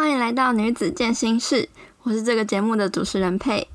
欢迎来到女子健心室，我是这个节目的主持人佩。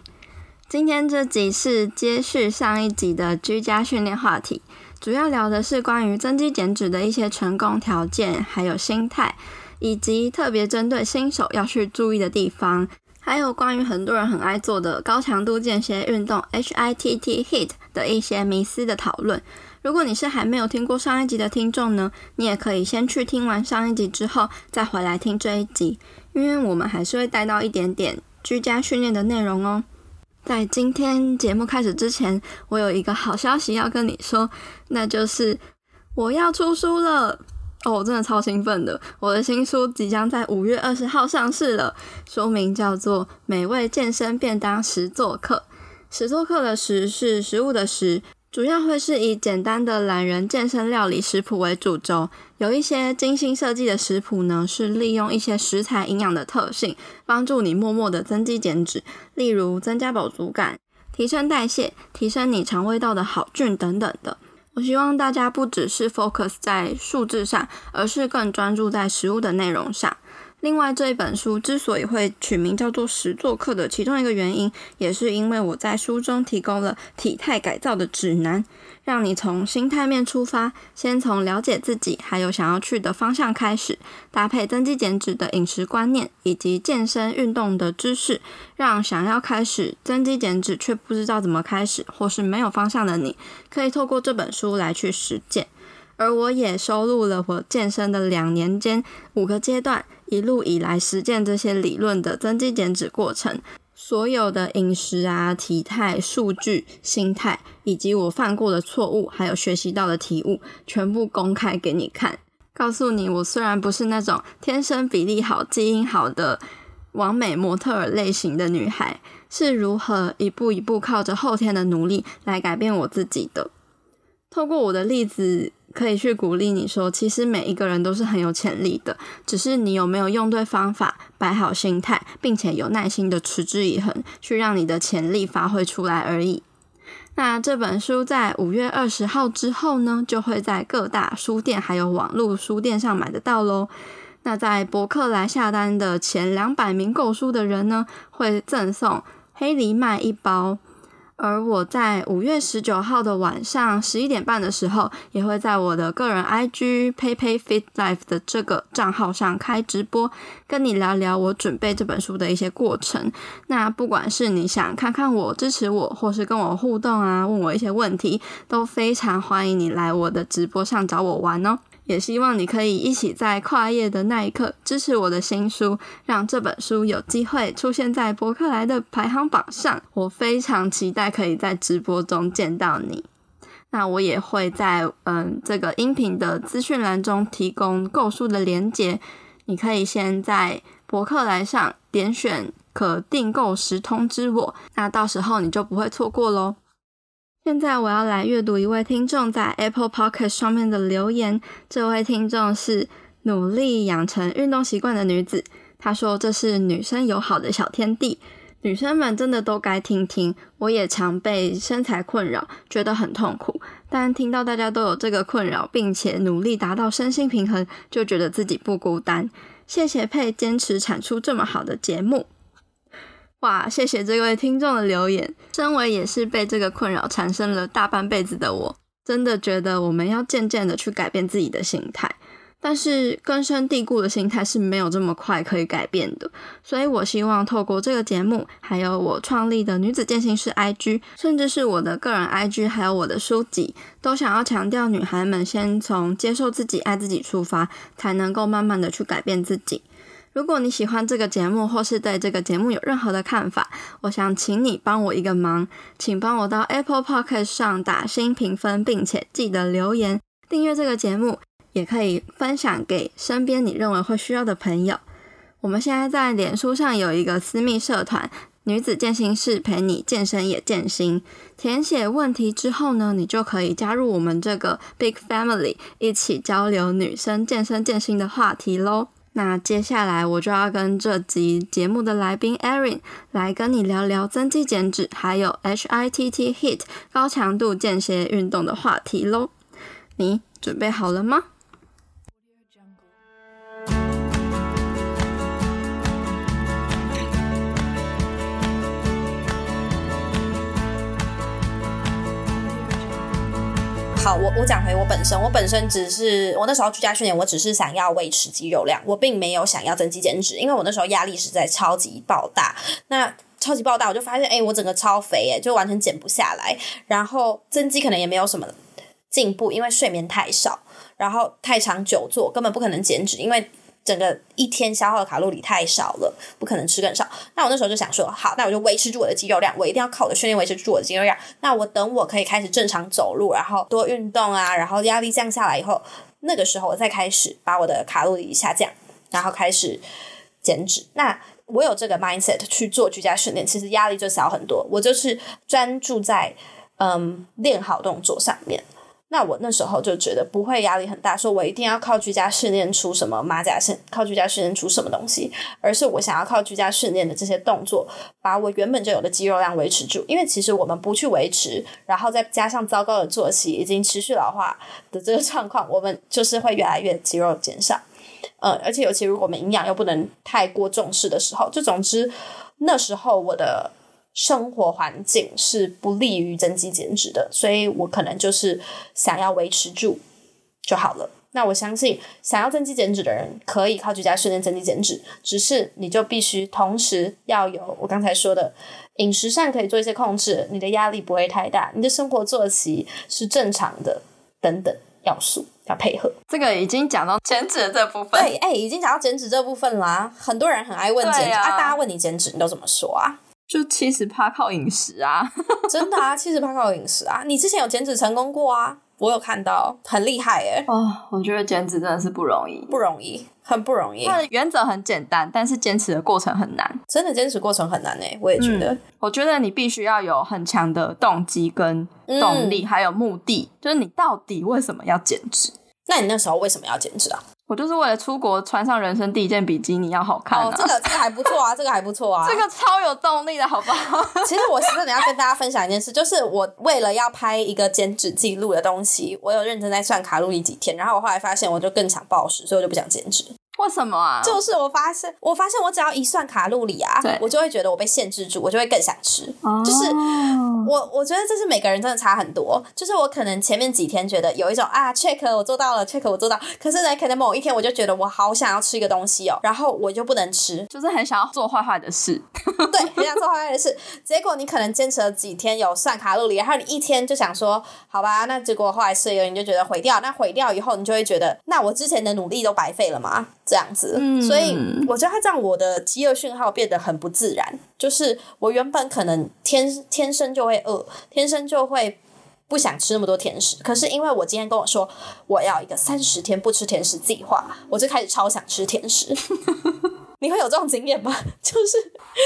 今天这集是接续上一集的居家训练话题，主要聊的是关于增肌减脂的一些成功条件，还有心态，以及特别针对新手要去注意的地方，还有关于很多人很爱做的高强度间歇运动 HITT HIT 的一些迷思的讨论。如果你是还没有听过上一集的听众呢，你也可以先去听完上一集之后，再回来听这一集，因为我们还是会带到一点点居家训练的内容哦。在今天节目开始之前，我有一个好消息要跟你说，那就是我要出书了哦！我真的超兴奋的，我的新书即将在五月二十号上市了，书名叫做《美味健身便当十做课》，十做课的十是食物的食。主要会是以简单的懒人健身料理食谱为主轴，有一些精心设计的食谱呢，是利用一些食材营养的特性，帮助你默默的增肌减脂，例如增加饱足感、提升代谢、提升你肠胃道的好菌等等的。我希望大家不只是 focus 在数字上，而是更专注在食物的内容上。另外，这一本书之所以会取名叫做“十做课”的其中一个原因，也是因为我在书中提供了体态改造的指南，让你从心态面出发，先从了解自己还有想要去的方向开始，搭配增肌减脂的饮食观念以及健身运动的知识，让想要开始增肌减脂却不知道怎么开始或是没有方向的你，可以透过这本书来去实践。而我也收录了我健身的两年间五个阶段。一路以来实践这些理论的增肌减脂过程，所有的饮食啊、体态数据、心态，以及我犯过的错误，还有学习到的体悟，全部公开给你看。告诉你，我虽然不是那种天生比例好、基因好的完美模特儿类型的女孩，是如何一步一步靠着后天的努力来改变我自己的。透过我的例子。可以去鼓励你说，其实每一个人都是很有潜力的，只是你有没有用对方法，摆好心态，并且有耐心的持之以恒，去让你的潜力发挥出来而已。那这本书在五月二十号之后呢，就会在各大书店还有网络书店上买得到喽。那在博客来下单的前两百名购书的人呢，会赠送黑藜麦一包。而我在五月十九号的晚上十一点半的时候，也会在我的个人 IG PayPay Fit Life 的这个账号上开直播，跟你聊聊我准备这本书的一些过程。那不管是你想看看我支持我，或是跟我互动啊，问我一些问题，都非常欢迎你来我的直播上找我玩哦。也希望你可以一起在跨页的那一刻支持我的新书，让这本书有机会出现在博客来的排行榜上。我非常期待可以在直播中见到你。那我也会在嗯这个音频的资讯栏中提供购书的链接，你可以先在博客来上点选可订购时通知我，那到时候你就不会错过喽。现在我要来阅读一位听众在 Apple Podcast 上面的留言。这位听众是努力养成运动习惯的女子，她说这是女生友好的小天地，女生们真的都该听听。我也常被身材困扰，觉得很痛苦，但听到大家都有这个困扰，并且努力达到身心平衡，就觉得自己不孤单。谢谢佩坚持产出这么好的节目。哇，谢谢这位听众的留言。身为也是被这个困扰缠身了大半辈子的我，真的觉得我们要渐渐的去改变自己的心态。但是根深蒂固的心态是没有这么快可以改变的。所以我希望透过这个节目，还有我创立的女子健身室 IG，甚至是我的个人 IG，还有我的书籍，都想要强调女孩们先从接受自己、爱自己出发，才能够慢慢的去改变自己。如果你喜欢这个节目，或是对这个节目有任何的看法，我想请你帮我一个忙，请帮我到 Apple Podcast 上打新评分，并且记得留言订阅这个节目，也可以分享给身边你认为会需要的朋友。我们现在在脸书上有一个私密社团“女子健身室”，陪你健身也健心。填写问题之后呢，你就可以加入我们这个 Big Family，一起交流女生健身健心的话题喽。那接下来我就要跟这集节目的来宾 Erin 来跟你聊聊增肌减脂，还有 HITT HIT 高强度间歇运动的话题喽。你准备好了吗？好，我我讲回我本身，我本身只是我那时候居家训练，我只是想要维持肌肉量，我并没有想要增肌减脂，因为我那时候压力实在超级爆大。那超级爆大，我就发现，哎，我整个超肥，哎，就完全减不下来。然后增肌可能也没有什么进步，因为睡眠太少，然后太长久坐，根本不可能减脂，因为。整个一天消耗的卡路里太少了，不可能吃更少。那我那时候就想说，好，那我就维持住我的肌肉量，我一定要靠我的训练维持住我的肌肉量。那我等我可以开始正常走路，然后多运动啊，然后压力降下来以后，那个时候我再开始把我的卡路里下降，然后开始减脂。那我有这个 mindset 去做居家训练，其实压力就小很多。我就是专注在嗯练好动作上面。那我那时候就觉得不会压力很大，说我一定要靠居家训练出什么马甲线，靠居家训练出什么东西，而是我想要靠居家训练的这些动作，把我原本就有的肌肉量维持住。因为其实我们不去维持，然后再加上糟糕的作息，已经持续老化的这个状况，我们就是会越来越肌肉减少。嗯，而且尤其如果我们营养又不能太过重视的时候，就总之那时候我的。生活环境是不利于增肌减脂的，所以我可能就是想要维持住就好了。那我相信想要增肌减脂的人可以靠居家训练增肌减脂，只是你就必须同时要有我刚才说的饮食上可以做一些控制，你的压力不会太大，你的生活作息是正常的等等要素要配合。这个已经讲到减脂的这部分，对，哎，已经讲到减脂这部分啦。很多人很爱问减脂啊，大家问你减脂，你都怎么说啊？就七十趴靠饮食啊，真的啊，七十趴靠饮食啊！你之前有减脂成功过啊？我有看到，很厉害哎！哦，我觉得减脂真的是不容易，不容易，很不容易。它的原则很简单，但是坚持的过程很难。真的坚持过程很难哎，我也觉得。我觉得你必须要有很强的动机跟动力，还有目的，就是你到底为什么要减脂？那你那时候为什么要减脂啊？我就是为了出国穿上人生第一件比基尼要好看。哦，这个这个还不错啊，这个还不错啊，这个超有动力的，好不好？其实我是真的要跟大家分享一件事，就是我为了要拍一个减脂记录的东西，我有认真在算卡路里几天，然后我后来发现，我就更想暴食，所以我就不想减脂。为什么啊？就是我发现，我发现我只要一算卡路里啊，我就会觉得我被限制住，我就会更想吃。就是我，我觉得这是每个人真的差很多。就是我可能前面几天觉得有一种啊，check 我做到了，check 我做到，可是呢，可能某一天我就觉得我好想要吃一个东西哦，然后我就不能吃，就是很想要做坏坏的事。对，很想做坏坏的事。结果你可能坚持了几天有算卡路里，然后你一天就想说，好吧，那结果后来吃了，你就觉得毁掉。那毁掉以后，你就会觉得，那我之前的努力都白费了吗？这样子，所以我觉得它让我的饥饿讯号变得很不自然。就是我原本可能天天生就会饿，天生就会不想吃那么多甜食。可是因为我今天跟我说我要一个三十天不吃甜食计划，我就开始超想吃甜食。你会有这种经验吗？就是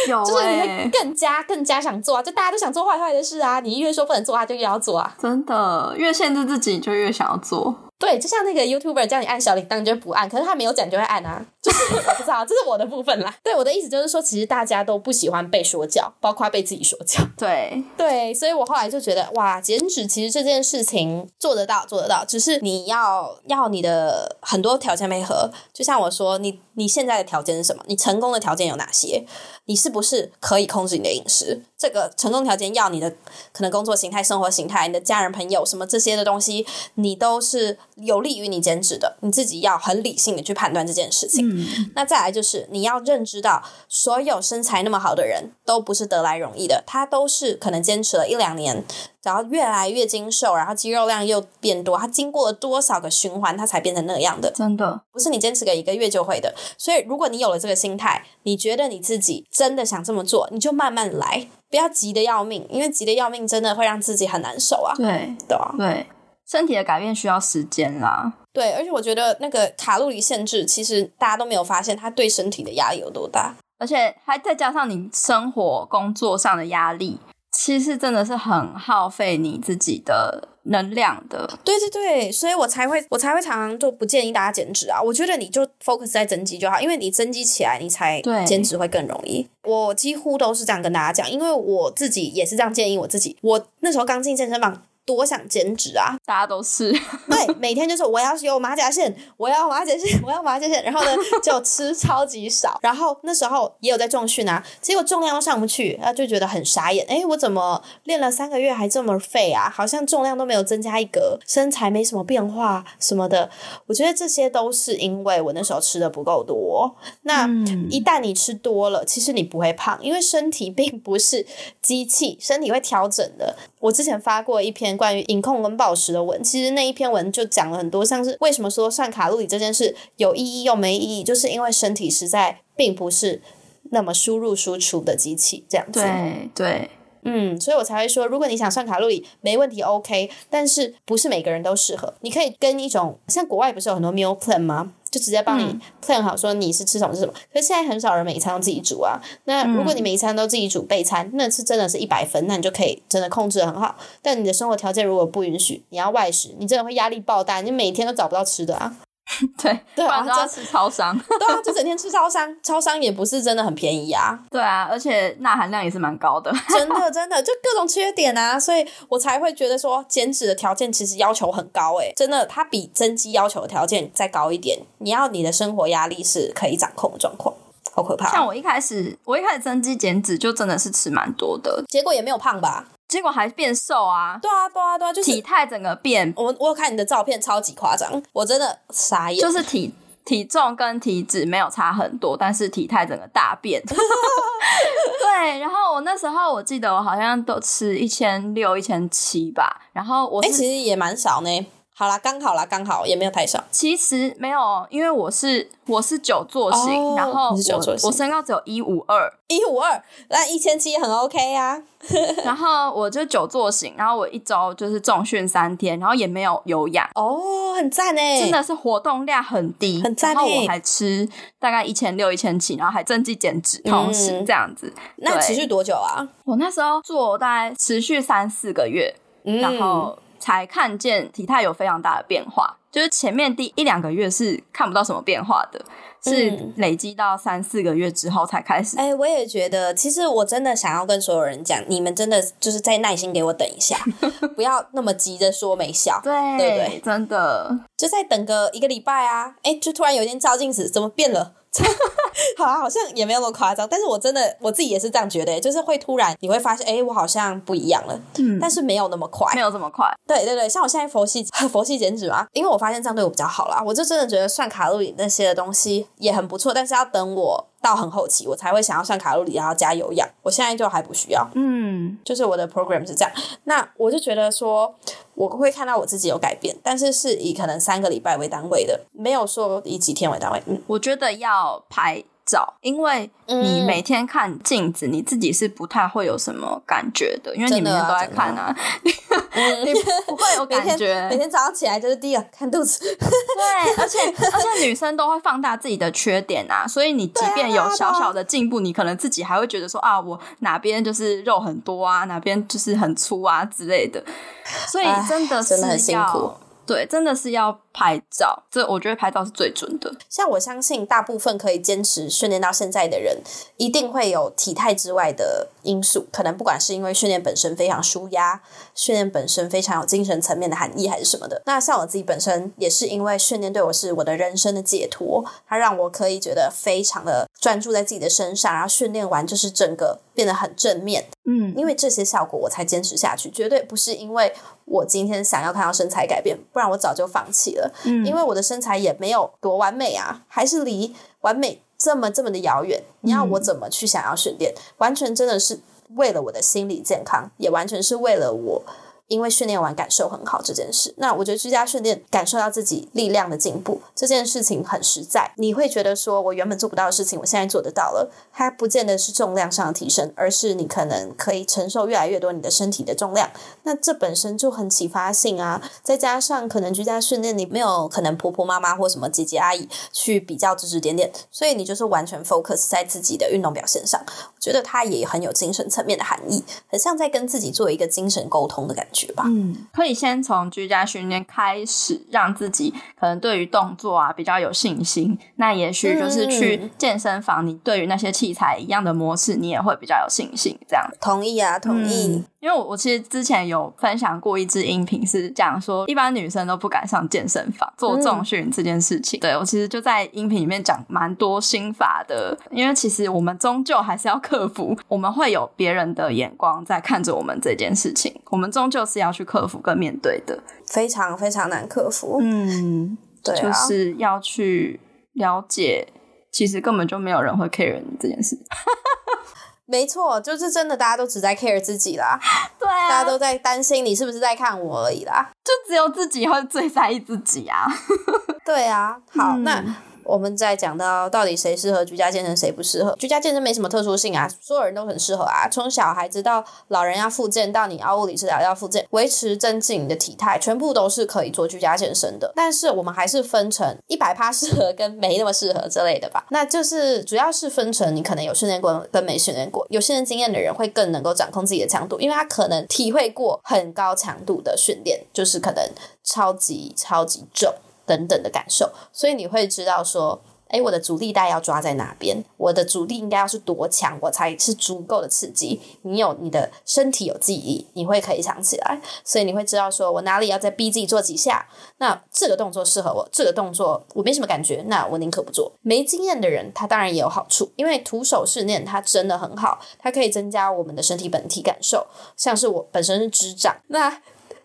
有，就是你会更加更加想做啊！就大家都想做坏坏的事啊，你越说不能做，他就越要做啊。真的，越限制自己，就越想要做。对，就像那个 YouTuber 叫你按小铃铛，你就不按，可是他没有讲就会按啊，就是我不知道，这是我的部分啦。对，我的意思就是说，其实大家都不喜欢被说教，包括被自己说教。对对，所以我后来就觉得，哇，减脂其实这件事情做得到，做得到，只是你要要你的很多条件配合。就像我说，你你现在的条件是什么？你成功的条件有哪些？你是不是可以控制你的饮食？这个成功条件要你的可能工作形态、生活形态、你的家人朋友什么这些的东西，你都是有利于你减脂的。你自己要很理性的去判断这件事情。那再来就是你要认知到，所有身材那么好的人都不是得来容易的，他都是可能坚持了一两年。然后越来越精瘦，然后肌肉量又变多，他经过了多少个循环，他才变成那样的？真的不是你坚持个一个月就会的。所以，如果你有了这个心态，你觉得你自己真的想这么做，你就慢慢来，不要急得要命，因为急得要命真的会让自己很难受啊。对对啊，对，身体的改变需要时间啦。对，而且我觉得那个卡路里限制，其实大家都没有发现它对身体的压力有多大，而且还再加上你生活工作上的压力。其实真的是很耗费你自己的能量的。对对对，所以我才会我才会常常就不建议大家减脂啊。我觉得你就 focus 在增肌就好，因为你增肌起来，你才减脂会更容易。我几乎都是这样跟大家讲，因为我自己也是这样建议我自己。我那时候刚进健身房。多想减脂啊！大家都是 对，每天就是我要有马甲线，我要马甲线，我要马甲线，然后呢 就吃超级少，然后那时候也有在重训啊，结果重量都上不去，那就觉得很傻眼，哎，我怎么练了三个月还这么废啊？好像重量都没有增加一格，身材没什么变化什么的。我觉得这些都是因为我那时候吃的不够多。那一旦你吃多了，其实你不会胖，因为身体并不是机器，身体会调整的。我之前发过一篇关于饮控跟暴食的文，其实那一篇文就讲了很多，像是为什么说算卡路里这件事有意义又没意义，就是因为身体实在并不是那么输入输出的机器这样子。对对。嗯，所以我才会说，如果你想算卡路里，没问题，OK。但是不是每个人都适合？你可以跟一种像国外不是有很多 meal plan 吗？就直接帮你 plan 好，说你是吃什么吃什么。可是现在很少人每一餐都自己煮啊。那如果你每一餐都自己煮备餐，那是真的是一百分，那你就可以真的控制的很好。但你的生活条件如果不允许，你要外食，你真的会压力爆大，你每天都找不到吃的啊。对对啊，就要吃超商，对啊，就整天吃超商，超商也不是真的很便宜啊。对啊，而且钠含量也是蛮高的，真的真的就各种缺点啊，所以我才会觉得说减脂的条件其实要求很高诶，真的，它比增肌要求的条件再高一点。你要你的生活压力是可以掌控的状况，好可怕。像我一开始，我一开始增肌减脂就真的是吃蛮多的，结果也没有胖吧。结果还变瘦啊！对啊，对啊，对啊，就是体态整个变。我我有看你的照片，超级夸张，我真的傻眼。就是体体重跟体脂没有差很多，但是体态整个大变。对，然后我那时候我记得我好像都吃一千六、一千七吧。然后我哎，其实也蛮少呢。好啦，刚好啦，刚好也没有太少。其实没有，因为我是我是久坐型，然后我我身高只有一五二，一五二，那一千七很 OK 啊。然后我就久坐型，然后我一周就是重训三天，然后也没有有氧。哦，很赞诶，真的是活动量很低，很赞。然后我还吃大概一千六、一千七，然后还增肌减脂，同时这样子。那持续多久啊？我那时候做大概持续三四个月，然后。才看见体态有非常大的变化，就是前面第一两个月是看不到什么变化的，是累积到三四个月之后才开始。哎，我也觉得，其实我真的想要跟所有人讲，你们真的就是再耐心给我等一下，不要那么急着说没效，对对对？真的，就再等个一个礼拜啊！哎，就突然有一天照镜子，怎么变了？好啊，好像也没有那么夸张，但是我真的我自己也是这样觉得，就是会突然你会发现，哎，我好像不一样了，嗯，但是没有那么快，没有这么快，对对对，像我现在佛系 佛系减脂嘛，因为我发现这样对我比较好啦，我就真的觉得算卡路里那些的东西也很不错，但是要等我。到很后期，我才会想要算卡路里，然后加有氧。我现在就还不需要，嗯，就是我的 program 是这样。那我就觉得说，我会看到我自己有改变，但是是以可能三个礼拜为单位的，没有说以几天为单位。嗯，我觉得要排。照，因为你每天看镜子，你自己是不太会有什么感觉的，因为你每天都在看啊，你不会有 感觉。每天早上起来就是第一个看肚子，对，而且而且女生都会放大自己的缺点啊，所以你即便有小小的进步，你可能自己还会觉得说啊，我哪边就是肉很多啊，哪边就是很粗啊之类的，所以真的是很辛苦。对，真的是要拍照，这我觉得拍照是最准的。像我相信，大部分可以坚持训练到现在的人，一定会有体态之外的因素。可能不管是因为训练本身非常舒压，训练本身非常有精神层面的含义，还是什么的。那像我自己本身，也是因为训练对我是我的人生的解脱，它让我可以觉得非常的专注在自己的身上，然后训练完就是整个变得很正面。嗯，因为这些效果我才坚持下去，绝对不是因为。我今天想要看到身材改变，不然我早就放弃了。嗯，因为我的身材也没有多完美啊，还是离完美这么这么的遥远。你要我怎么去想要训练？完全真的是为了我的心理健康，也完全是为了我。因为训练完感受很好这件事，那我觉得居家训练感受到自己力量的进步这件事情很实在。你会觉得说，我原本做不到的事情，我现在做得到了。它不见得是重量上的提升，而是你可能可以承受越来越多你的身体的重量。那这本身就很启发性啊！再加上可能居家训练，你没有可能婆婆妈妈或什么姐姐阿姨去比较指指点点，所以你就是完全 focus 在自己的运动表现上。我觉得它也很有精神层面的含义，很像在跟自己做一个精神沟通的感觉。嗯，可以先从居家训练开始，让自己可能对于动作啊比较有信心。那也许就是去健身房，你对于那些器材一样的模式，你也会比较有信心。这样，同意啊，同意。因为我我其实之前有分享过一支音频，是讲说一般女生都不敢上健身房做重训这件事情。对我其实就在音频里面讲蛮多心法的，因为其实我们终究还是要克服，我们会有别人的眼光在看着我们这件事情，我们终究是要去克服跟面对的，非常非常难克服。嗯，对啊，就是要去了解，其实根本就没有人会 care 你这件事。没错，就是真的，大家都只在 care 自己啦。对啊，大家都在担心你是不是在看我而已啦。就只有自己会最在意自己啊。对啊，好，那。我们在讲到到底谁适合居家健身，谁不适合？居家健身没什么特殊性啊，所有人都很适合啊。从小孩子到老人要复健，到你要物理治疗要复健，维持增进你的体态，全部都是可以做居家健身的。但是我们还是分成一百趴适合跟没那么适合之类的吧。那就是主要是分成你可能有训练过跟没训练过，有训练经验的人会更能够掌控自己的强度，因为他可能体会过很高强度的训练，就是可能超级超级重。等等的感受，所以你会知道说，哎，我的阻力带要抓在哪边？我的阻力应该要是多强，我才是足够的刺激。你有你的身体有记忆，你会可以想起来，所以你会知道说我哪里要再逼自己做几下。那这个动作适合我，这个动作我没什么感觉，那我宁可不做。没经验的人，他当然也有好处，因为徒手训练它真的很好，它可以增加我们的身体本体感受。像是我本身是支掌，那。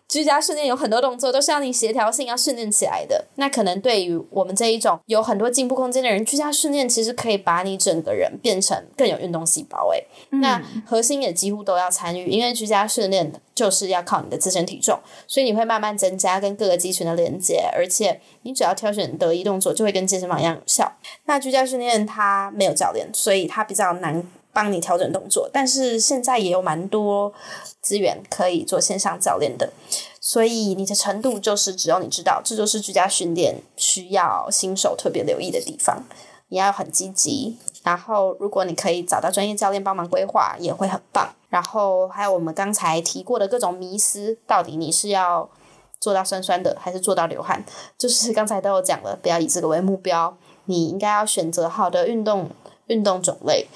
居家训练有很多动作都是要你协调性要训练起来的。那可能对于我们这一种有很多进步空间的人，居家训练其实可以把你整个人变成更有运动细胞。诶，那核心也几乎都要参与，因为居家训练就是要靠你的自身体重，所以你会慢慢增加跟各个肌群的连接，而且你只要挑选得意动作，就会跟健身房一样有效。那居家训练它没有教练，所以它比较难。帮你调整动作，但是现在也有蛮多资源可以做线上教练的，所以你的程度就是只有你知道，这就是居家训练需要新手特别留意的地方。你要很积极，然后如果你可以找到专业教练帮忙规划，也会很棒。然后还有我们刚才提过的各种迷思，到底你是要做到酸酸的，还是做到流汗？就是 刚才都有讲了，不要以这个为目标，你应该要选择好的运动运动种类。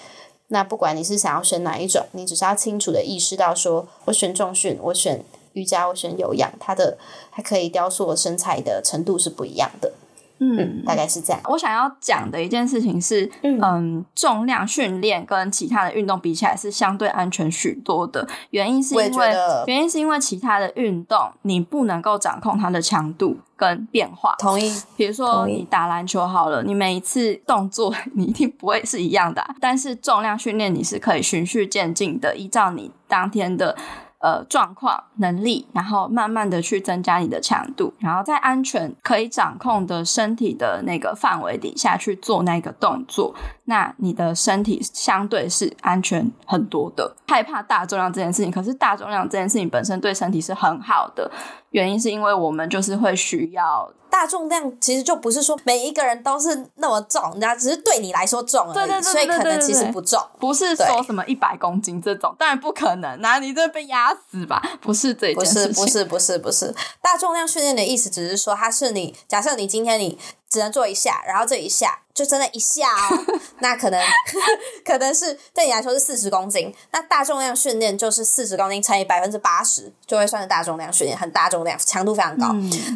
那不管你是想要选哪一种，你只是要清楚的意识到，说我选重训，我选瑜伽，我选有氧，它的还可以雕塑我身材的程度是不一样的。嗯，大概是这样。我想要讲的一件事情是，嗯，重量训练跟其他的运动比起来是相对安全许多的。原因是因为原因是因为其他的运动你不能够掌控它的强度跟变化。同意。比如说你打篮球好了，你每一次动作 你一定不会是一样的，但是重量训练你是可以循序渐进的，依照你当天的。呃，状况、能力，然后慢慢的去增加你的强度，然后在安全可以掌控的身体的那个范围底下去做那个动作，那你的身体相对是安全很多的。害怕大重量这件事情，可是大重量这件事情本身对身体是很好的，原因是因为我们就是会需要。大重量其实就不是说每一个人都是那么重，人家只是对你来说重而已，所以可能其实不重，不是说什么一百公斤这种，当然不可能，那你这被压死吧？不是这件事情，不是不是不是不是。大重量训练的意思，只是说它是你假设你今天你只能做一下，然后这一下。就真的一下哦，那可能 可能是对你来说是四十公斤，那大重量训练就是四十公斤乘以百分之八十，就会算是大重量训练，很大重量，强度非常高，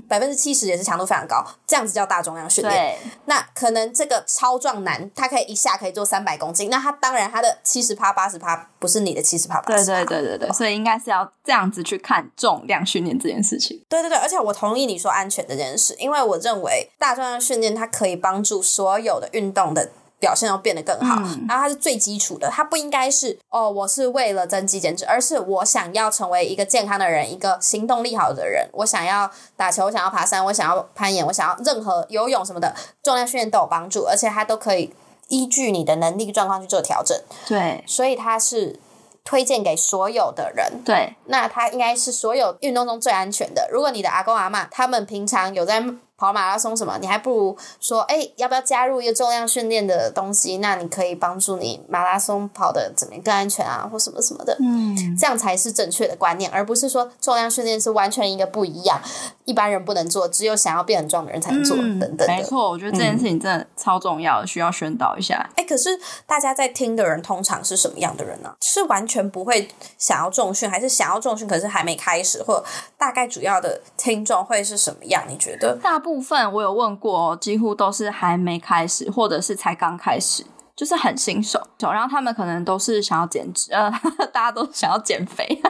百分之七十也是强度非常高，这样子叫大重量训练。那可能这个超壮男，他可以一下可以做三百公斤，那他当然他的七十趴八十趴不是你的七十趴八十对对对对对，所以应该是要这样子去看重量训练这件事情。对对对，而且我同意你说安全这件事，因为我认为大重量训练它可以帮助所有。的运动的表现要变得更好，然后它是最基础的，它不应该是哦，我是为了增肌减脂，而是我想要成为一个健康的人，一个行动力好的人，我想要打球，我想要爬山，我想要攀岩，我想要任何游泳什么的重量训练都有帮助，而且它都可以依据你的能力状况去做调整。对，所以它是。推荐给所有的人，对，那它应该是所有运动中最安全的。如果你的阿公阿妈他们平常有在跑马拉松什么，你还不如说，哎，要不要加入一个重量训练的东西？那你可以帮助你马拉松跑的怎么更安全啊，或什么什么的。嗯，这样才是正确的观念，而不是说重量训练是完全一个不一样，一般人不能做，只有想要变很壮的人才能做，等等。没错，我觉得这件事情真的超重要，需要宣导一下。哎，可是大家在听的人通常是什么样的人呢？是完全不会想要重训，还是想要重训可是还没开始，或大概主要的听众会是什么样？你觉得？大部分我有问过，几乎都是还没开始，或者是才刚开始，就是很新手。然后他们可能都是想要减脂，呃，大家都想要减肥。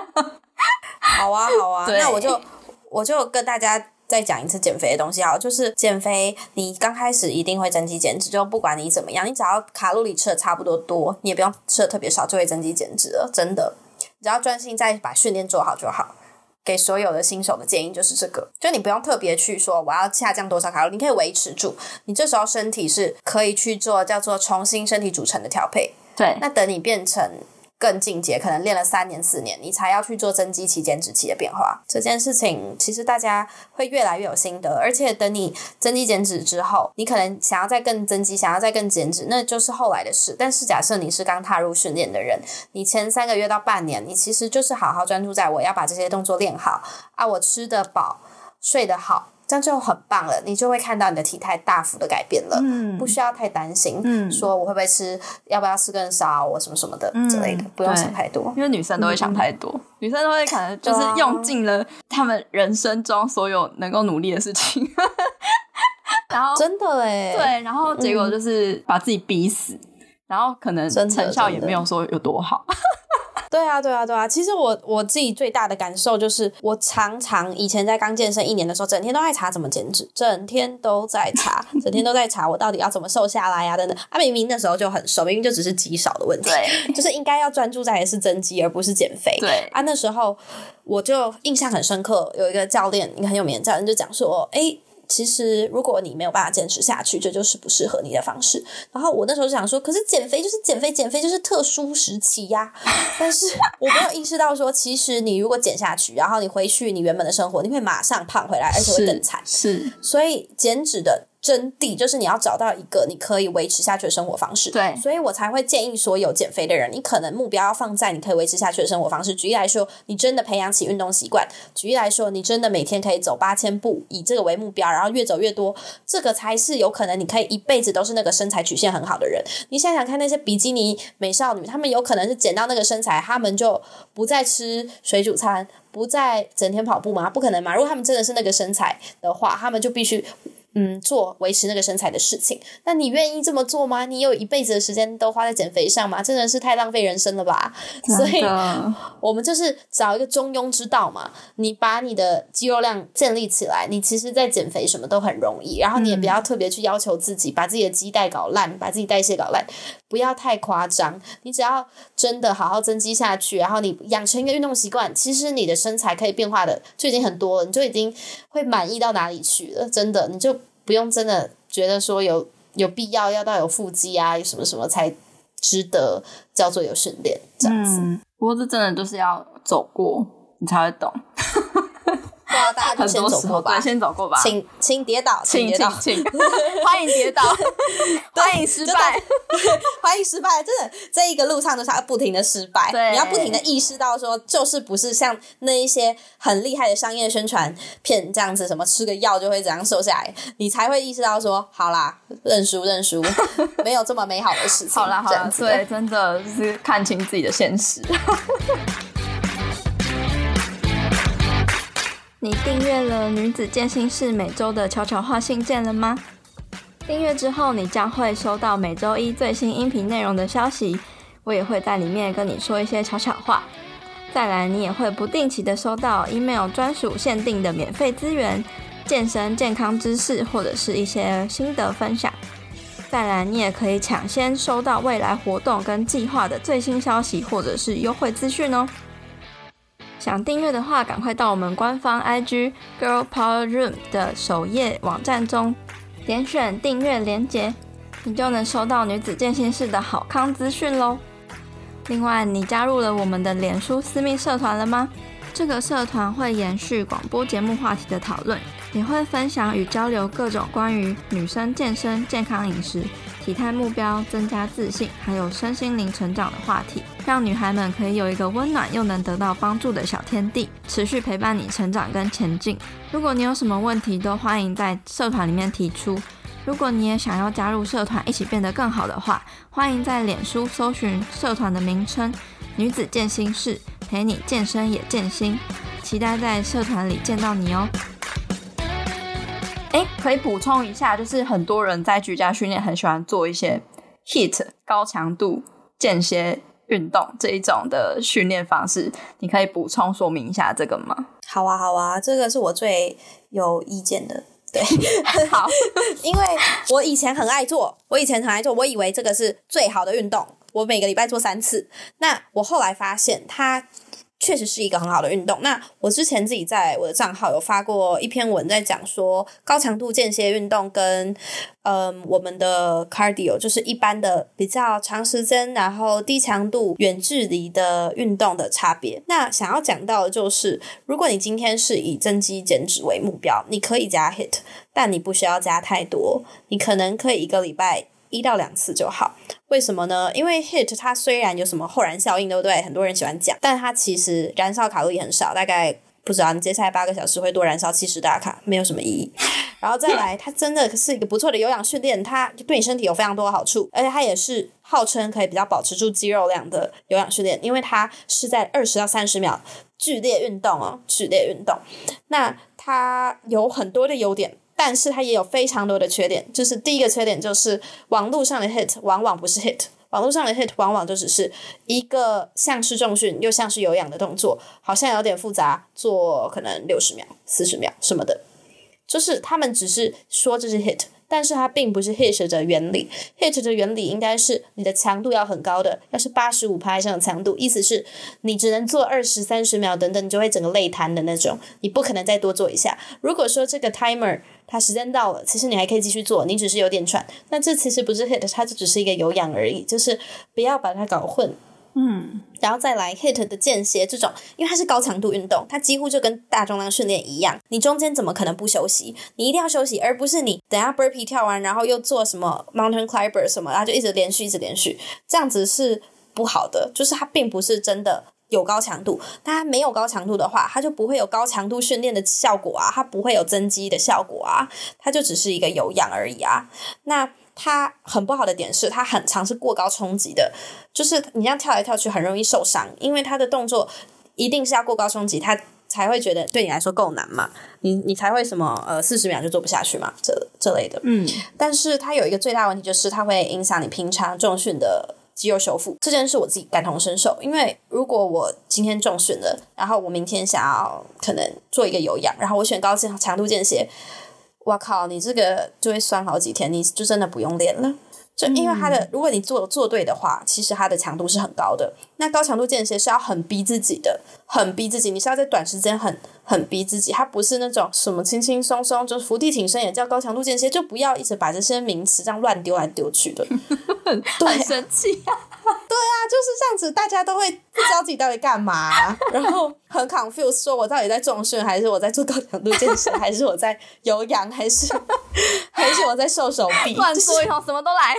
好啊，好啊，那我就我就跟大家再讲一次减肥的东西啊，就是减肥，你刚开始一定会增肌减脂，就不管你怎么样，你只要卡路里吃的差不多多，你也不用吃的特别少，就会增肌减脂了。真的，只要专心在把训练做好就好。给所有的新手的建议就是这个，就你不用特别去说我要下降多少卡路里，你可以维持住。你这时候身体是可以去做叫做重新身体组成的调配。对，那等你变成。更进阶，可能练了三年四年，你才要去做增肌期、减脂期的变化。这件事情其实大家会越来越有心得，而且等你增肌减脂之后，你可能想要再更增肌，想要再更减脂，那就是后来的事。但是假设你是刚踏入训练的人，你前三个月到半年，你其实就是好好专注在我要把这些动作练好啊，我吃得饱，睡得好。这样就很棒了，你就会看到你的体态大幅的改变了，嗯，不需要太担心，嗯，说我会不会吃，要不要吃更少，我什么什么的之类的，不用想太多，因为女生都会想太多，女生都会可能就是用尽了他们人生中所有能够努力的事情，然后真的哎，对，然后结果就是把自己逼死，然后可能成效也没有说有多好。对啊，对啊，对啊！其实我我自己最大的感受就是，我常常以前在刚健身一年的时候，整天都在查怎么减脂，整天都在查，整天都在查我到底要怎么瘦下来呀等等。啊，明明那时候就很瘦，明明就只是肌少的问题，就是应该要专注在的是增肌而不是减肥。对啊，那时候我就印象很深刻，有一个教练，一个很有名的教练就讲说，哎。其实，如果你没有办法坚持下去，这就是不适合你的方式。然后我那时候就想说，可是减肥就是减肥，减肥就是特殊时期呀。但是 我没有意识到说，其实你如果减下去，然后你回去你原本的生活，你会马上胖回来，而且会更惨。是，所以减脂的。真谛就是你要找到一个你可以维持下去的生活方式。对，所以我才会建议所有减肥的人，你可能目标要放在你可以维持下去的生活方式。举例来说，你真的培养起运动习惯；举例来说，你真的每天可以走八千步，以这个为目标，然后越走越多，这个才是有可能你可以一辈子都是那个身材曲线很好的人。你想想看，那些比基尼美少女，她们有可能是减到那个身材，她们就不再吃水煮餐，不再整天跑步吗？不可能嘛！如果她们真的是那个身材的话，她们就必须。嗯，做维持那个身材的事情，那你愿意这么做吗？你有一辈子的时间都花在减肥上吗？真的是太浪费人生了吧！所以，我们就是找一个中庸之道嘛。你把你的肌肉量建立起来，你其实，在减肥什么都很容易。然后你也不要特别去要求自己，把自己的肌带搞烂，把自己代谢搞烂，不要太夸张。你只要真的好好增肌下去，然后你养成一个运动习惯，其实你的身材可以变化的就已经很多了，你就已经会满意到哪里去了。真的，你就。不用真的觉得说有有必要要到有腹肌啊，有什么什么才值得叫做有训练这样子。不过这真的就是要走过，你才会懂。对啊，大家就先走过吧，先走过吧。请请跌倒，请跌倒，请 欢迎跌倒，欢迎失败，欢迎失败。真的，这一个路上都是要不停的失败。你要不停的意识到说，就是不是像那一些很厉害的商业宣传片这样子，什么吃个药就会怎样瘦下来，你才会意识到说，好啦，认输认输，没有这么美好的事情。好啦好啦，对，真的就是看清自己的现实。你订阅了女子健心室每周的悄悄话信件了吗？订阅之后，你将会收到每周一最新音频内容的消息，我也会在里面跟你说一些悄悄话。再来，你也会不定期的收到 email 专属限定的免费资源、健身健康知识或者是一些心得分享。再来，你也可以抢先收到未来活动跟计划的最新消息或者是优惠资讯哦。想订阅的话，赶快到我们官方 IG Girl Power Room 的首页网站中，点选订阅链接，你就能收到女子健心室的好康资讯喽。另外，你加入了我们的脸书私密社团了吗？这个社团会延续广播节目话题的讨论，也会分享与交流各种关于女生健身、健康饮食、体态目标、增加自信，还有身心灵成长的话题，让女孩们可以有一个温暖又能得到帮助的小天地，持续陪伴你成长跟前进。如果你有什么问题，都欢迎在社团里面提出。如果你也想要加入社团，一起变得更好的话，欢迎在脸书搜寻社团的名称“女子健心室”。陪你健身也健心，期待在社团里见到你哦。哎，可以补充一下，就是很多人在居家训练很喜欢做一些 HIT 高强度间歇运动这一种的训练方式，你可以补充说明一下这个吗？好啊，好啊，这个是我最有意见的。对，好，因为我以前很爱做，我以前很爱做，我以为这个是最好的运动，我每个礼拜做三次。那我后来发现它。确实是一个很好的运动。那我之前自己在我的账号有发过一篇文，在讲说高强度间歇运动跟嗯我们的 cardio，就是一般的比较长时间然后低强度远距离的运动的差别。那想要讲到的就是，如果你今天是以增肌减脂为目标，你可以加 hit，但你不需要加太多，你可能可以一个礼拜。一到两次就好，为什么呢？因为 HIT 它虽然有什么后燃效应，对不对？很多人喜欢讲，但它其实燃烧卡路里很少，大概不知道你接下来八个小时会多燃烧七十大卡，没有什么意义。然后再来，它真的是一个不错的有氧训练，它对你身体有非常多的好处，而且它也是号称可以比较保持住肌肉量的有氧训练，因为它是在二十到三十秒剧烈运动哦，剧烈运动。那它有很多的优点。但是它也有非常多的缺点，就是第一个缺点就是网络上的 hit 往往不是 hit，网络上的 hit 往往就只是一个像是重训又像是有氧的动作，好像有点复杂，做可能六十秒、四十秒什么的，就是他们只是说这是 hit。但是它并不是 HIT 的原理，HIT 的原理应该是你的强度要很高的，要是八十五拍以上的强度，意思是你只能做二十三十秒等等，你就会整个累瘫的那种，你不可能再多做一下。如果说这个 timer 它时间到了，其实你还可以继续做，你只是有点喘，那这其实不是 HIT，它就只是一个有氧而已，就是不要把它搞混。嗯，然后再来 hit 的间歇这种，因为它是高强度运动，它几乎就跟大重量训练一样，你中间怎么可能不休息？你一定要休息，而不是你等下 burpee 跳完，然后又做什么 mountain climber 什么，然后就一直连续一直连续，这样子是不好的。就是它并不是真的有高强度，它没有高强度的话，它就不会有高强度训练的效果啊，它不会有增肌的效果啊，它就只是一个有氧而已啊。那它很不好的点是，它很长是过高冲击的，就是你这样跳来跳去很容易受伤，因为它的动作一定是要过高冲击，它才会觉得对你来说够难嘛，你你才会什么呃四十秒就做不下去嘛，这这类的。嗯，但是它有一个最大问题，就是它会影响你平常重训的肌肉修复。这件事我自己感同身受，因为如果我今天重训了，然后我明天想要可能做一个有氧，然后我选高强强度间歇。哇靠，你这个就会酸好几天，你就真的不用练了。就因为它的，如果你做做对的话，其实它的强度是很高的。那高强度间歇是要很逼自己的，很逼自己，你是要在短时间很很逼自己。它不是那种什么轻轻松松，就是伏地挺身也叫高强度间歇，就不要一直把这些名词这样乱丢来丢去的。很生气啊！对啊，就是这样子，大家都会不知道自己到底干嘛，然后很 confused，说我到底在重训，还是我在做高强度健身，还是我在有氧，还是还是我在瘦手臂？乱说一通，什么都来。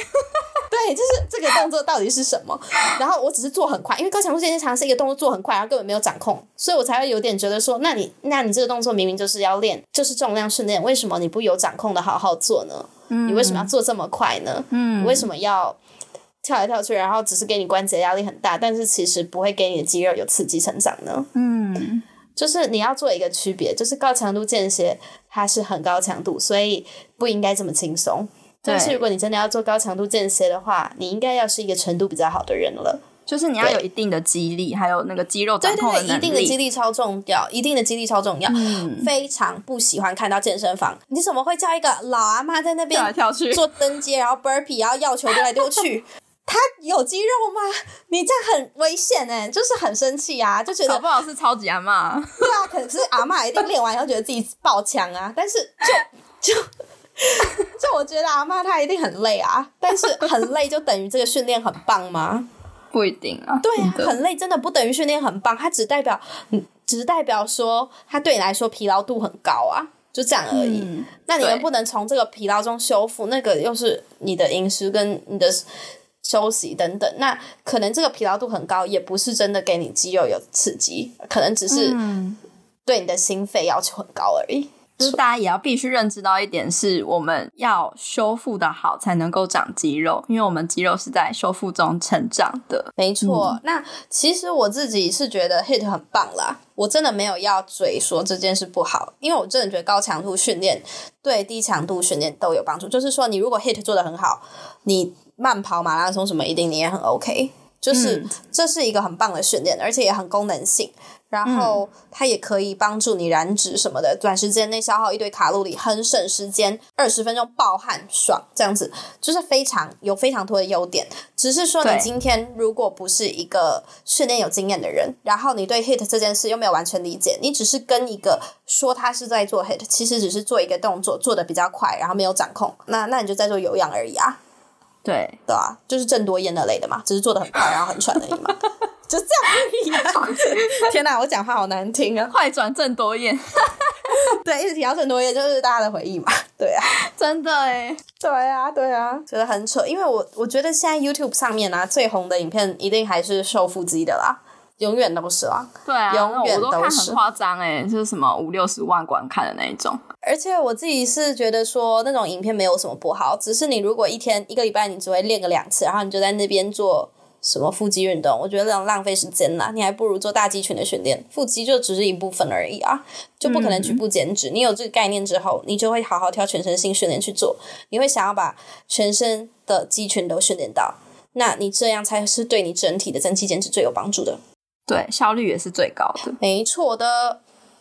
对，就是这个动作到底是什么？然后我只是做很快，因为高强度健身常是一个动作做很快，然后根本没有掌控，所以我才会有点觉得说，那你那你这个动作明明就是要练，就是重量训练，为什么你不有掌控的好好做呢？你为什么要做这么快呢？嗯，你为什么要？跳来跳去，然后只是给你关节压力很大，但是其实不会给你的肌肉有刺激成长呢。嗯，就是你要做一个区别，就是高强度间歇它是很高强度，所以不应该这么轻松。但是如果你真的要做高强度间歇的话，你应该要是一个程度比较好的人了。就是你要有一定的肌力，还有那个肌肉掌控的能力。一定的肌力超重要，一定的肌力超重要。嗯，非常不喜欢看到健身房，你怎么会叫一个老阿妈在那边跳来跳去做登阶，然后 burpee，然后要球丢来丢去？他有肌肉吗？你这样很危险哎，就是很生气啊，就觉得不好是超级阿妈。对啊，可是阿妈一定练完以后觉得自己爆强啊，但是就就 就我觉得阿妈她一定很累啊，但是很累就等于这个训练很棒吗？不一定啊。对啊，很累真的不等于训练很棒，它只代表你只是代表说它对你来说疲劳度很高啊，就这样而已。嗯那你能不能从这个疲劳中修复？那个又是你的饮食跟你的休息等等。那可能这个疲劳度很高，也不是真的给你肌肉有刺激，可能只是嗯，对你的心肺要求很高而已。就是大家也要必须认知到一点，是我们要修复的好才能够长肌肉，因为我们肌肉是在修复中成长的。没错，那其实我自己是觉得 HIT 很棒啦，我真的没有要嘴说这件事不好，因为我真的觉得高强度训练对低强度训练都有帮助。就是说，你如果 HIT 做的很好，你慢跑、马拉松什么一定你也很 OK，就是、嗯。这是一个很棒的训练，而且也很功能性。然后它也可以帮助你燃脂什么的，短时间内消耗一堆卡路里，很省时间，二十分钟暴汗爽，这样子。就是非常有非常多的优点。只是说你今天如果不是一个训练有经验的人，然后你对 HIT 这件事又没有完全理解，你只是跟一个说他是在做 HIT，其实只是做一个动作做的比较快，然后没有掌控，那那你就在做有氧而已啊，对，对啊、就是郑多燕那类的嘛，只是做的很快，然后很喘而已嘛，就这样而已啊。天哪，我讲话好难听啊！快转郑多燕，对，一直提到郑多燕就是大家的回忆嘛，对啊。真的哎，对啊，对啊，觉得很扯，因为我我觉得现在 YouTube 上面啊最红的影片一定还是瘦腹肌的啦，永远都是啦。对啊，永远都是很夸张哎，就是什么五六十万观看的那一种。而且我自己是觉得说那种影片没有什么不好，只是你如果一天一个礼拜你只会练个两次，然后你就在那边做什么腹肌运动，我觉得那种浪费时间啦，你还不如做大肌群的训练，腹肌就只是一部分而已啊，就不可能局部减脂。你有这个概念之后，你就会好好挑全身性训练去做，你会想要把全身的肌群都训练到，那你这样才是对你整体的增肌减脂最有帮助的。对，效率也是最高的。没错的，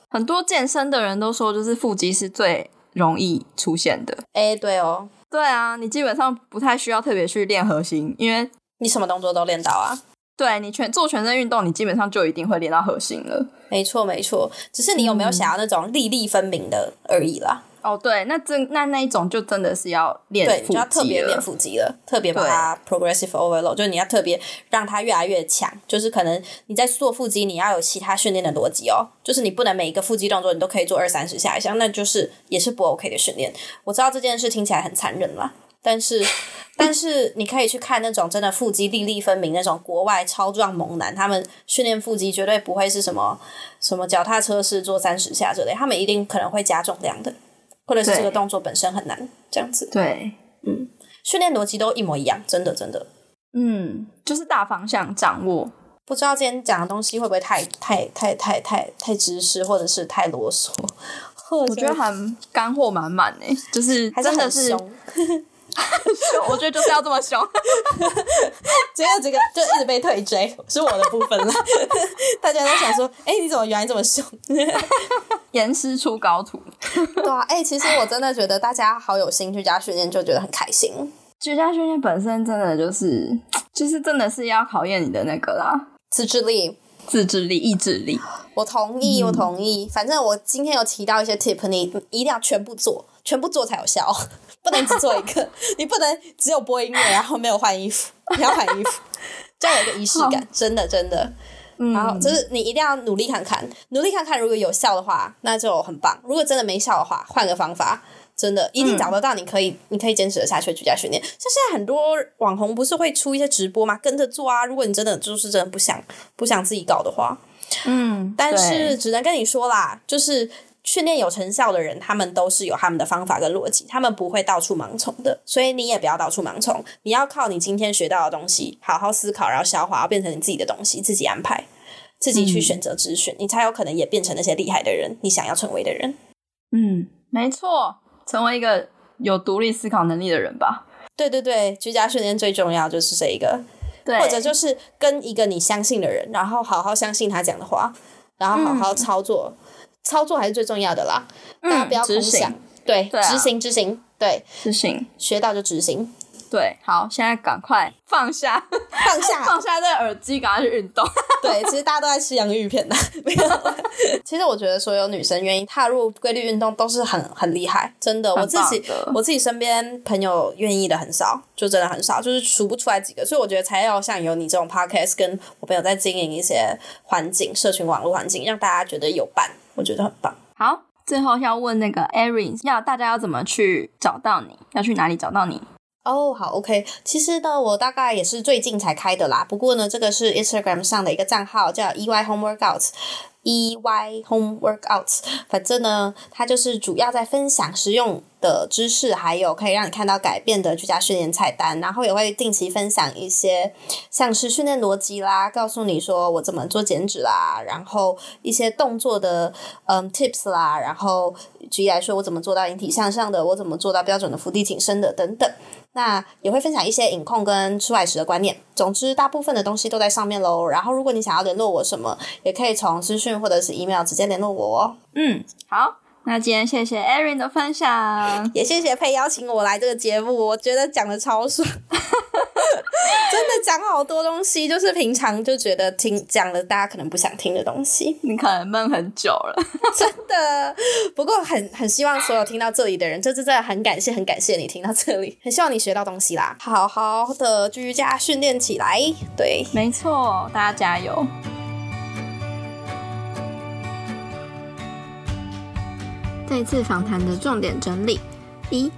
很多健身的人都说，就是腹肌是最容易出现的。哎，对哦，对啊，你基本上不太需要特别去练核心，因为你什么动作都练到啊。对你全做全身运动，你基本上就一定会练到核心了。没错，没错，只是你有没有想要那种粒粒分明的而已啦。哦，对，那真那那一种就真的是要练对，就要特别练腹肌了，特别把它 progressive overload，就是你要特别让它越来越强。就是可能你在做腹肌，你要有其他训练的逻辑哦，就是你不能每一个腹肌动作你都可以做二三十下以上，那就是也是不 OK 的训练。我知道这件事听起来很残忍啦，但是但是你可以去看那种真的腹肌粒粒分明那种国外超壮猛男，他们训练腹肌绝对不会是什么什么脚踏车式做三十下之类，他们一定可能会加重量的，或者是这个动作本身很难这样子。对，嗯训练逻辑都一模一样，真的真的。嗯，就是大方向掌握。不知道今天讲的东西会不会太太太太太太知识，或者是太啰嗦，我觉得很干货满满诶，就是真的是，凶。我觉得就是要这么凶。结果这个就一直被退追，是我的部分了。大家都想说，哎、你怎么原来这么凶？严师出高徒，对啊，哎、其实我真的觉得大家好有心居家训练，就觉得很开心。居家训练本身真的就是，就是真的是要考验你的那个啦，自制力，自制力、意志力。我同意，我同意。反正我今天有提到一些 tip，你一定要全部做，全部做才有效，不能只做一个。你不能只有播音乐，然后没有换衣服，你要换衣服，这样有一个仪式感，真的真的。然后就是你一定要努力看看，努力看看，如果有效的话，那就很棒；如果真的没效的话，换个方法。真的一定找得到，你可以，你可以坚持的下去居家训练。像现在很多网红不是会出一些直播吗？跟着做啊！如果你真的就是真的不想不想自己搞的话，嗯，但是只能跟你说啦，就是训练有成效的人，他们都是有他们的方法跟逻辑，他们不会到处盲从的，所以你也不要到处盲从，你要靠你今天学到的东西，好好思考，然后消化，要变成你自己的东西，自己安排，自己去选择咨询，你才有可能也变成那些厉害的人，你想要成为的人。嗯，没错，成为一个有独立思考能力的人吧。对对对，居家训练最重要就是这一个，对，或者就是跟一个你相信的人，然后好好相信他讲的话，然后好好操作，操作还是最重要的啦。大家不要空想，对，对啊执行执行，对，执行，学到就执行。对，好，现在赶快放下，放下，放下这个耳机，赶快去运动。对，其实大家都在吃洋芋片的，没有。其实我觉得所有女生愿意踏入规律运动都是很很厉害，真的。我自己我自己身边朋友愿意的很少，就真的很少，就是数不出来几个。所以我觉得才要像有你这种 podcast，跟我朋友在经营一些环境、社群网络环境，让大家觉得有伴，我觉得很棒。好，最后要问那个 Erin，要大家要怎么去找到你？要去哪里找到你？哦，好，OK。其实呢，我大概也是最近才开的啦。不过呢，这个是 Instagram 上的一个账号，叫 EY Home Workouts。E Y Home Workouts，反正呢，它就是主要在分享实用的知识，还有可以让你看到改变的居家训练菜单，然后也会定期分享一些像是训练逻辑啦，告诉你说我怎么做减脂啦，然后一些动作的嗯 tips 啦，然后举例来说，我怎么做到引体向上的，我怎么做到标准的伏地挺身的等等。那也会分享一些影控跟出外食的观念。总之，大部分的东西都在上面喽。然后，如果你想要联络我什么，也可以从私讯或者是 email 直接联络我哦。嗯，好。那今天谢谢 Erin 的分享，也谢谢佩邀请我来这个节目，我觉得讲的超爽，真的讲好多东西，就是平常就觉得听讲了大家可能不想听的东西，你可能闷很久了，真的。不过很很希望所有听到这里的人，这次真的很感谢，很感谢你听到这里，很希望你学到东西啦，好好的居家训练起来，对，没错，大家加油。这次访谈的重点整理：一、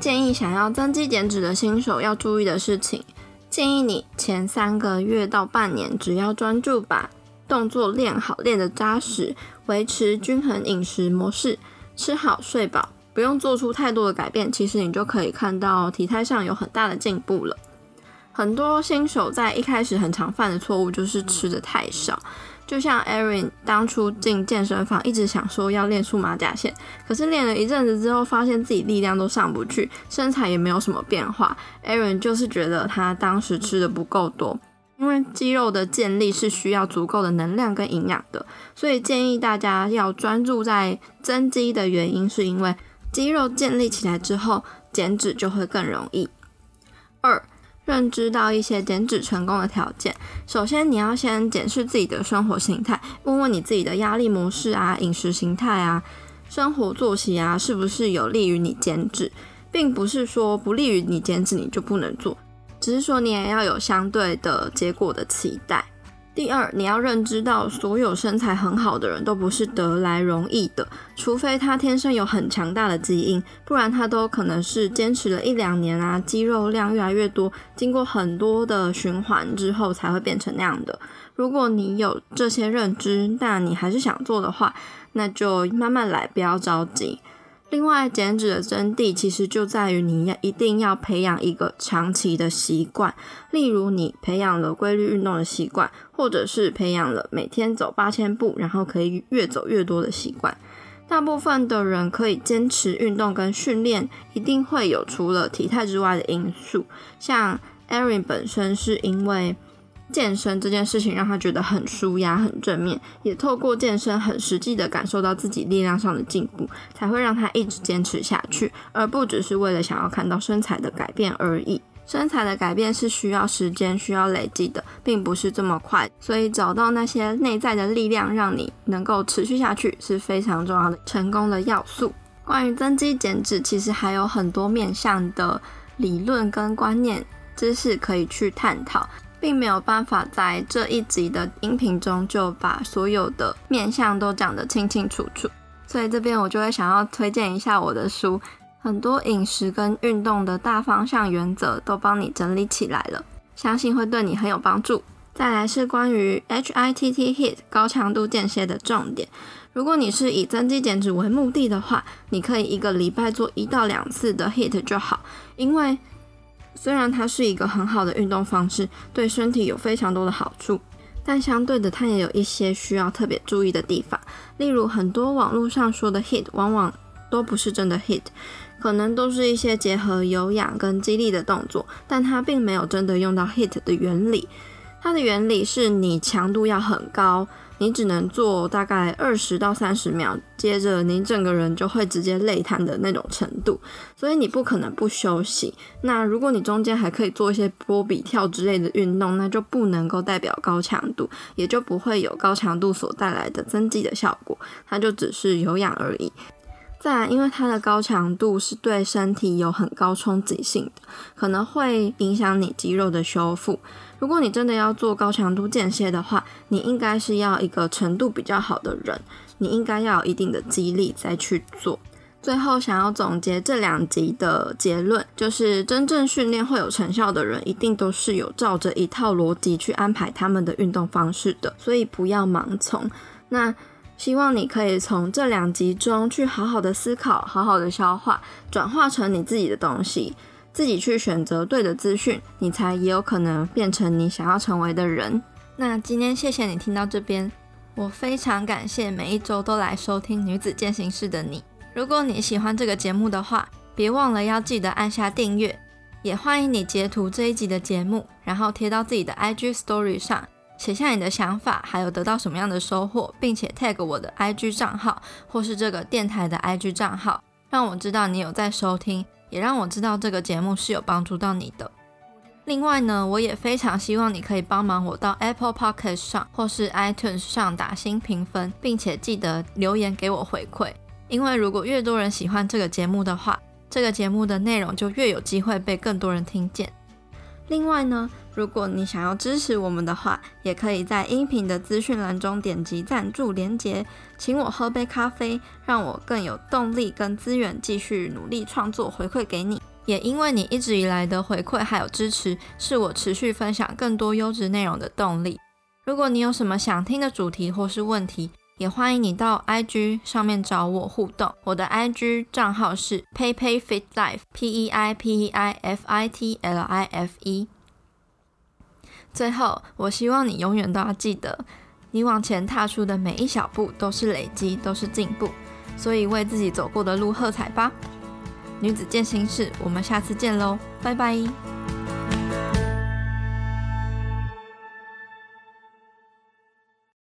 建议想要增肌减脂的新手要注意的事情。建议你前三个月到半年，只要专注把动作练好，练得扎实，维持均衡饮食模式，吃好睡饱，不用做出太多的改变，其实你就可以看到体态上有很大的进步了。很多新手在一开始很常犯的错误就是吃的太少。就像 Erin 当初进健身房，一直想说要练出马甲线，可是练了一阵子之后，发现自己力量都上不去，身材也没有什么变化。Erin 就是觉得他当时吃的不够多，因为肌肉的建立是需要足够的能量跟营养的，所以建议大家要专注在增肌的原因，是因为肌肉建立起来之后，减脂就会更容易。二认知到一些减脂成功的条件。首先，你要先检视自己的生活形态，问问你自己的压力模式啊、饮食形态啊、生活作息啊，是不是有利于你减脂，并不是说不利于你减脂你就不能做，只是说你也要有相对的结果的期待。第二，你要认知到，所有身材很好的人都不是得来容易的，除非他天生有很强大的基因，不然他都可能是坚持了一两年啊，肌肉量越来越多，经过很多的循环之后才会变成那样的。如果你有这些认知，但你还是想做的话，那就慢慢来，不要着急。另外，减脂的真谛其实就在于你要一定要培养一个长期的习惯，例如你培养了规律运动的习惯，或者是培养了每天走八千步，然后可以越走越多的习惯。大部分的人可以坚持运动跟训练，一定会有除了体态之外的因素。像 Erin 本身是因为。健身这件事情让他觉得很舒压、很正面，也透过健身很实际的感受到自己力量上的进步，才会让他一直坚持下去，而不只是为了想要看到身材的改变而已。身材的改变是需要时间、需要累积的，并不是这么快。所以找到那些内在的力量，让你能够持续下去，是非常重要的成功的要素。关于增肌减脂，其实还有很多面向的理论跟观念知识可以去探讨。并没有办法在这一集的音频中就把所有的面相都讲得清清楚楚，所以这边我就会想要推荐一下我的书，很多饮食跟运动的大方向原则都帮你整理起来了，相信会对你很有帮助。再来是关于 HITT HIT 高强度间歇的重点，如果你是以增肌减脂为目的的话，你可以一个礼拜做一到两次的 HIT 就好，因为。虽然它是一个很好的运动方式，对身体有非常多的好处，但相对的，它也有一些需要特别注意的地方。例如，很多网络上说的 hit 往往都不是真的 hit，可能都是一些结合有氧跟肌力的动作，但它并没有真的用到 hit 的原理。它的原理是你强度要很高。你只能做大概二十到三十秒，接着你整个人就会直接累瘫的那种程度，所以你不可能不休息。那如果你中间还可以做一些波比跳之类的运动，那就不能够代表高强度，也就不会有高强度所带来的增肌的效果，它就只是有氧而已。再来，因为它的高强度是对身体有很高冲击性的，可能会影响你肌肉的修复。如果你真的要做高强度间歇的话，你应该是要一个程度比较好的人，你应该要有一定的肌力再去做。最后想要总结这两集的结论，就是真正训练会有成效的人，一定都是有照着一套逻辑去安排他们的运动方式的，所以不要盲从。那希望你可以从这两集中去好好的思考，好好的消化，转化成你自己的东西。自己去选择对的资讯，你才也有可能变成你想要成为的人。那今天谢谢你听到这边，我非常感谢每一周都来收听女子践行室的你。如果你喜欢这个节目的话，别忘了要记得按下订阅，也欢迎你截图这一集的节目，然后贴到自己的 IG Story 上，写下你的想法，还有得到什么样的收获，并且 tag 我的 IG 账号或是这个电台的 IG 账号，让我知道你有在收听。也让我知道这个节目是有帮助到你的。另外呢，我也非常希望你可以帮忙我到 Apple p o c k e t 上或是 iTunes 上打新评分，并且记得留言给我回馈。因为如果越多人喜欢这个节目的话，这个节目的内容就越有机会被更多人听见。另外呢，如果你想要支持我们的话，也可以在音频的资讯栏中点击赞助连结，请我喝杯咖啡，让我更有动力跟资源继续努力创作，回馈给你。也因为你一直以来的回馈还有支持，是我持续分享更多优质内容的动力。如果你有什么想听的主题或是问题，也欢迎你到 IG 上面找我互动，我的 IG 账号是 PeiPeiFitLife，P E I P E I F I T L I F E。最后，我希望你永远都要记得，你往前踏出的每一小步都是累积，都是进步，所以为自己走过的路喝彩吧！女子健心事，我们下次见喽，拜拜。